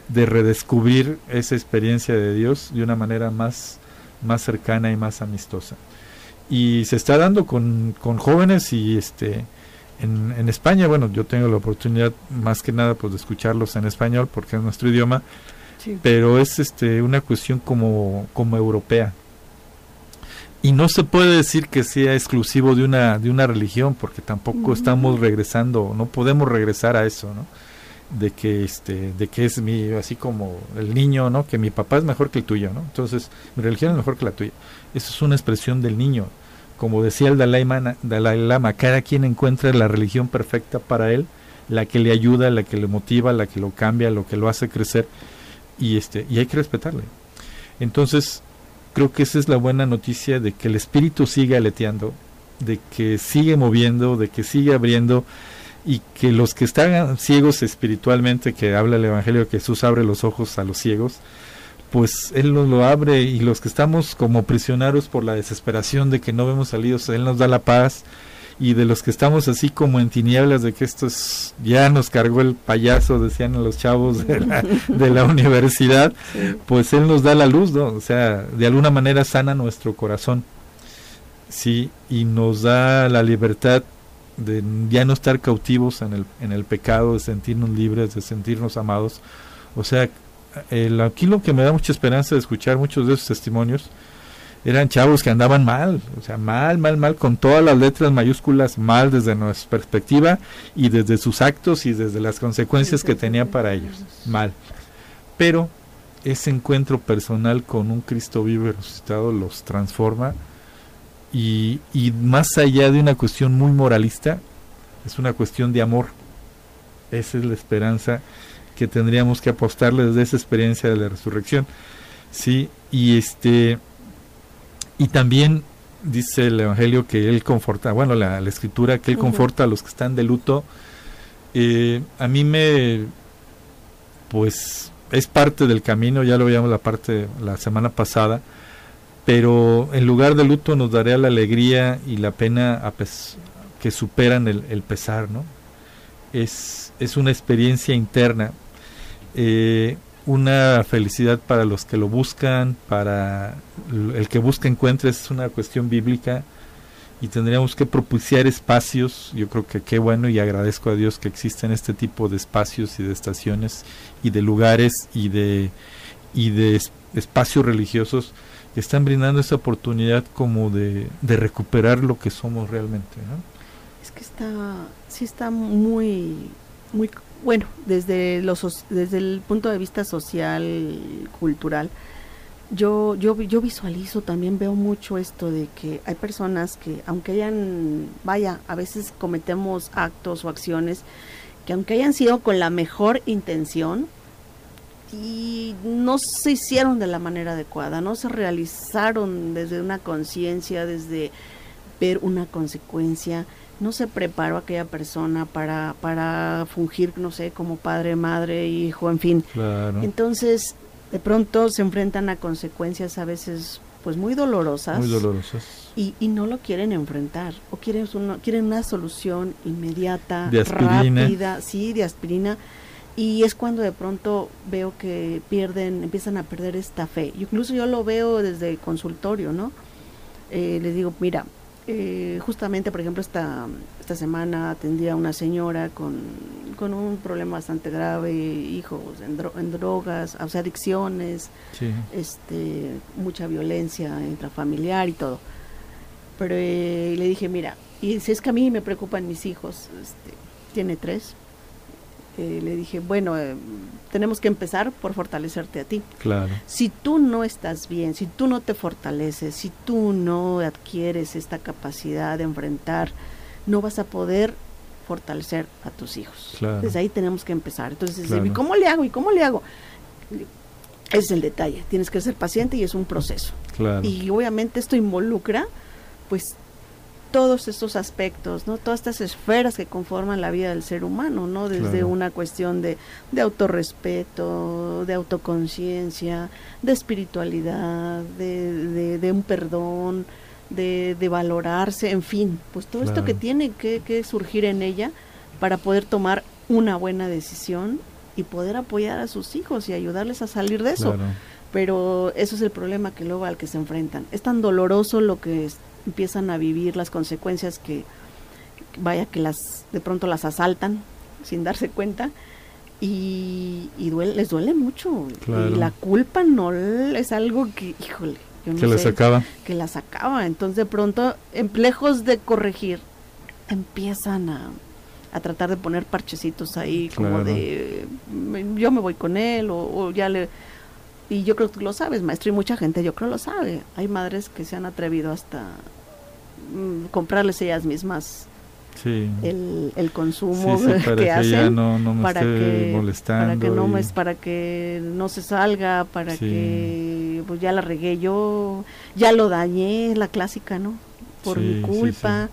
de redescubrir esa experiencia de Dios de una manera más, más cercana y más amistosa. Y se está dando con, con jóvenes y este en, en, España, bueno, yo tengo la oportunidad más que nada pues de escucharlos en español porque es nuestro idioma, pero es este una cuestión como, como europea, y no se puede decir que sea exclusivo de una de una religión porque tampoco estamos regresando no podemos regresar a eso no de que este de que es mi así como el niño no que mi papá es mejor que el tuyo no entonces mi religión es mejor que la tuya. Eso es una expresión del niño. Como decía el Dalai, Dalai Lama cada quien encuentra la religión perfecta para él la que le ayuda la que le motiva la que lo cambia lo que lo hace crecer y este y hay que respetarle. Entonces creo que esa es la buena noticia de que el espíritu sigue aleteando, de que sigue moviendo, de que sigue abriendo y que los que están ciegos espiritualmente, que habla el Evangelio que Jesús abre los ojos a los ciegos, pues Él nos lo abre y los que estamos como prisioneros por la desesperación de que no vemos salidos, Él nos da la paz y de los que estamos así como en tinieblas de que esto es, ya nos cargó el payaso, decían los chavos de la, de la [laughs] universidad, pues Él nos da la luz, ¿no? O sea, de alguna manera sana nuestro corazón, sí, y nos da la libertad de ya no estar cautivos en el, en el pecado, de sentirnos libres, de sentirnos amados. O sea, el, aquí lo que me da mucha esperanza de escuchar muchos de esos testimonios, eran chavos que andaban mal, o sea, mal, mal, mal, con todas las letras mayúsculas, mal desde nuestra perspectiva y desde sus actos y desde las consecuencias que tenía para ellos, mal. Pero ese encuentro personal con un Cristo vivo y resucitado los transforma y, y más allá de una cuestión muy moralista, es una cuestión de amor. Esa es la esperanza que tendríamos que apostarle desde esa experiencia de la resurrección. Sí, y este y también dice el evangelio que él conforta, bueno, la, escritura que él conforta a los que están de luto. Eh, a mí me pues es parte del camino, ya lo veíamos la parte la semana pasada, pero en lugar de luto nos daría la alegría y la pena que superan el, pesar, ¿no? Es, es una experiencia interna, eh, una felicidad para los que lo buscan, para el que busca encuentre, es una cuestión bíblica y tendríamos que propiciar espacios, yo creo que qué bueno y agradezco a Dios que existen este tipo de espacios y de estaciones y de lugares y de, y de espacios religiosos que están brindando esa oportunidad como de, de recuperar lo que somos realmente. ¿no? Es que está, sí está muy, muy bueno, desde, los, desde el punto de vista social, cultural, yo, yo, yo visualizo, también veo mucho esto de que hay personas que, aunque hayan, vaya, a veces cometemos actos o acciones que aunque hayan sido con la mejor intención, y no se hicieron de la manera adecuada, no se realizaron desde una conciencia, desde ver una consecuencia, no se preparó aquella persona para, para fungir, no sé, como padre, madre, hijo, en fin. Entonces, de pronto se enfrentan a consecuencias a veces pues muy dolorosas. Muy dolorosas. Y, y no lo quieren enfrentar. O quieren, una, quieren una solución inmediata, de rápida, sí, de aspirina. Y es cuando de pronto veo que pierden, empiezan a perder esta fe. Incluso yo lo veo desde el consultorio, ¿no? Eh, les digo, mira, eh, justamente, por ejemplo, esta, esta semana atendía a una señora con, con un problema bastante grave, hijos en, en drogas, o sea, adicciones, este, mucha violencia intrafamiliar y todo. Pero eh, le dije, mira, y si es que a mí me preocupan mis hijos, este, tiene tres, le dije, bueno, eh, tenemos que empezar por fortalecerte a ti. Claro. Si tú no estás bien, si tú no te fortaleces, si tú no adquieres esta capacidad de enfrentar, no vas a poder fortalecer a tus hijos. Claro. Desde ahí tenemos que empezar. Entonces, ¿y cómo le hago? ¿Y cómo le hago? Ese es el detalle. Tienes que ser paciente y es un proceso. Claro. Y obviamente esto involucra, pues, todos estos aspectos, ¿no? Todas estas esferas que conforman la vida del ser humano, ¿no? Desde una cuestión de, de autorrespeto, de autoconciencia, de espiritualidad, de, de, un perdón, de, de, valorarse, en fin, pues todo esto que tiene que, que surgir en ella para poder tomar una buena decisión y poder apoyar a sus hijos y ayudarles a salir de eso. Pero eso es el problema que luego al que se enfrentan. Es tan doloroso lo que empiezan a vivir las consecuencias que vaya que las de pronto las asaltan sin darse cuenta y, duele, les duele mucho. Y la culpa no es algo que híjole yo no que las acaba. que las acaba. Entonces de pronto en, lejos de corregir empiezan a, a tratar de poner parchecitos ahí como de yo me voy con él o, o ya le y yo creo que lo sabes, maestro, y mucha gente yo creo lo sabe. Hay madres que se han atrevido hasta Mm, comprarles ellas mismas el, el, consumo que, hacen para que para que no me, para que no se salga para que pues ya la regué yo ya lo dañé la clásica no por mi culpa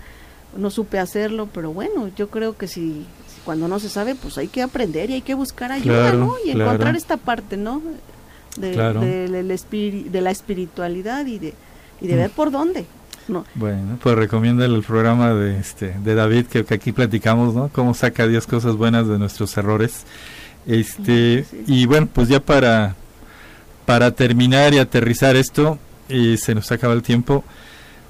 no supe hacerlo pero bueno yo creo que si, cuando no se sabe pues hay que aprender y hay que buscar ayuda no y encontrar esta parte no de, de, la espiritualidad y de y de mm. ver por dónde bueno, pues recomienda el programa de este de David que, aquí platicamos, ¿no? Cómo saca Dios cosas buenas de nuestros errores. Este y bueno, pues ya para para terminar y aterrizar esto y se nos acaba el tiempo,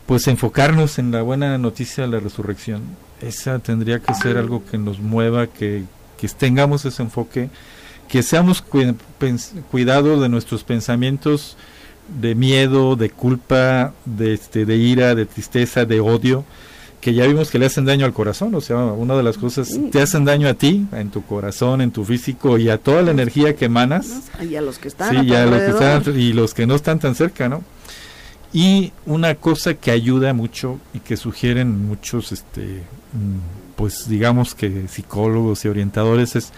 pues enfocarnos en la buena noticia de la resurrección. Esa tendría que ser algo que nos mueva, que, que tengamos ese enfoque, que seamos cuidados de nuestros pensamientos de miedo, de culpa, de, este, de ira, de tristeza, de odio, que ya vimos que le hacen daño al corazón, o sea, una de las cosas, te hacen daño a ti, en tu corazón, en tu físico y a toda la energía que emanas. Y a los que están. Sí, y los que están, y los que no están tan cerca, ¿no? Y una cosa que ayuda mucho y que sugieren muchos este, mm, pues digamos que psicólogos y orientadores es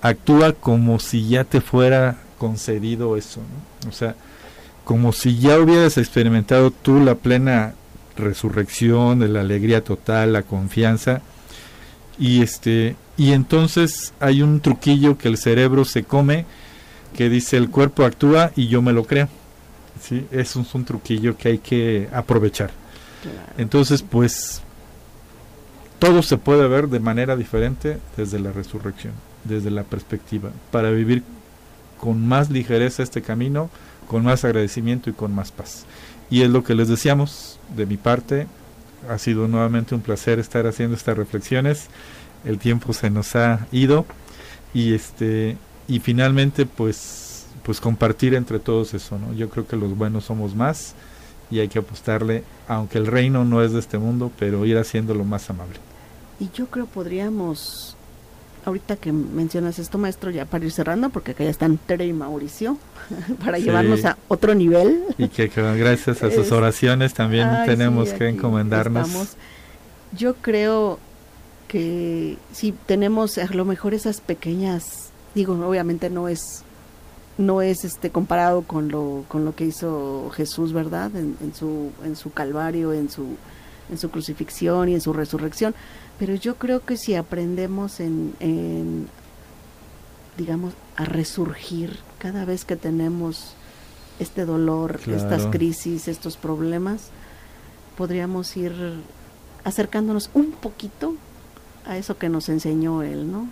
actúa como si ya te fuera concedido eso, o sea, como si ya hubieras experimentado tú la plena resurrección, la alegría total, la confianza y este y entonces hay un truquillo que el cerebro se come que dice el cuerpo actúa y yo me lo creo. ¿sí? Eso es un truquillo que hay que aprovechar. Entonces, pues, todo se puede ver de manera diferente desde la resurrección, desde la perspectiva, para vivir con más ligereza este camino, con más agradecimiento y con más paz. Y es lo que les decíamos de mi parte. Ha sido nuevamente un placer estar haciendo estas reflexiones. El tiempo se nos ha ido y este y finalmente pues pues compartir entre todos eso, ¿no? Yo creo que los buenos somos más y hay que apostarle, aunque el reino no es de este mundo, pero ir haciéndolo más amable. Y yo creo podríamos, ahorita que mencionas esto, maestro, ya para ir cerrando, porque acá ya están Tere y Mauricio, [laughs] para llevarnos a otro nivel. Y que, gracias a sus oraciones también tenemos que encomendarnos. Yo creo que si tenemos a lo mejor esas pequeñas, digo, obviamente no es no es este comparado con lo con lo que hizo Jesús verdad en, su en su calvario en su en su crucifixión y en su resurrección pero yo creo que si aprendemos en, digamos a resurgir cada vez que tenemos este dolor estas crisis estos problemas podríamos ir acercándonos un poquito a eso que nos enseñó él no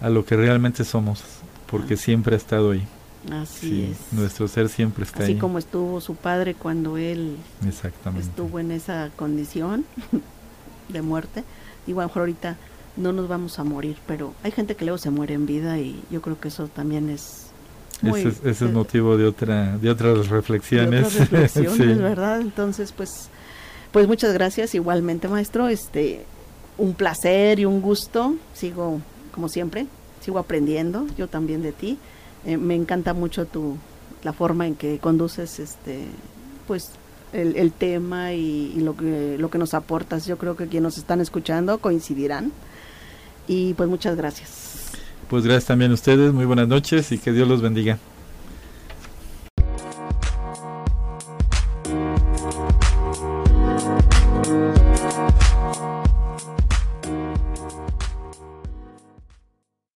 a lo que realmente somos porque siempre ha estado ahí. Así es. Nuestro ser siempre está ahí. Así como estuvo su padre cuando él estuvo en esa condición [laughs] de muerte. Igual a lo mejor ahorita no nos vamos a morir, pero hay gente que luego se muere en vida y yo creo que eso también es ese, es, el motivo de otra de otras reflexiones, de otras reflexiones. [laughs] verdad entonces pues pues muchas gracias igualmente maestro. Este un placer y un gusto. Sigo como siempre sigo aprendiendo, yo también de ti. Eh, me encanta mucho tu la forma en que conduces este pues el, tema y, lo que lo que nos aportas. Yo creo que quienes nos están escuchando coincidirán. Y pues muchas gracias. Pues gracias también a ustedes, muy buenas noches y que Dios los bendiga.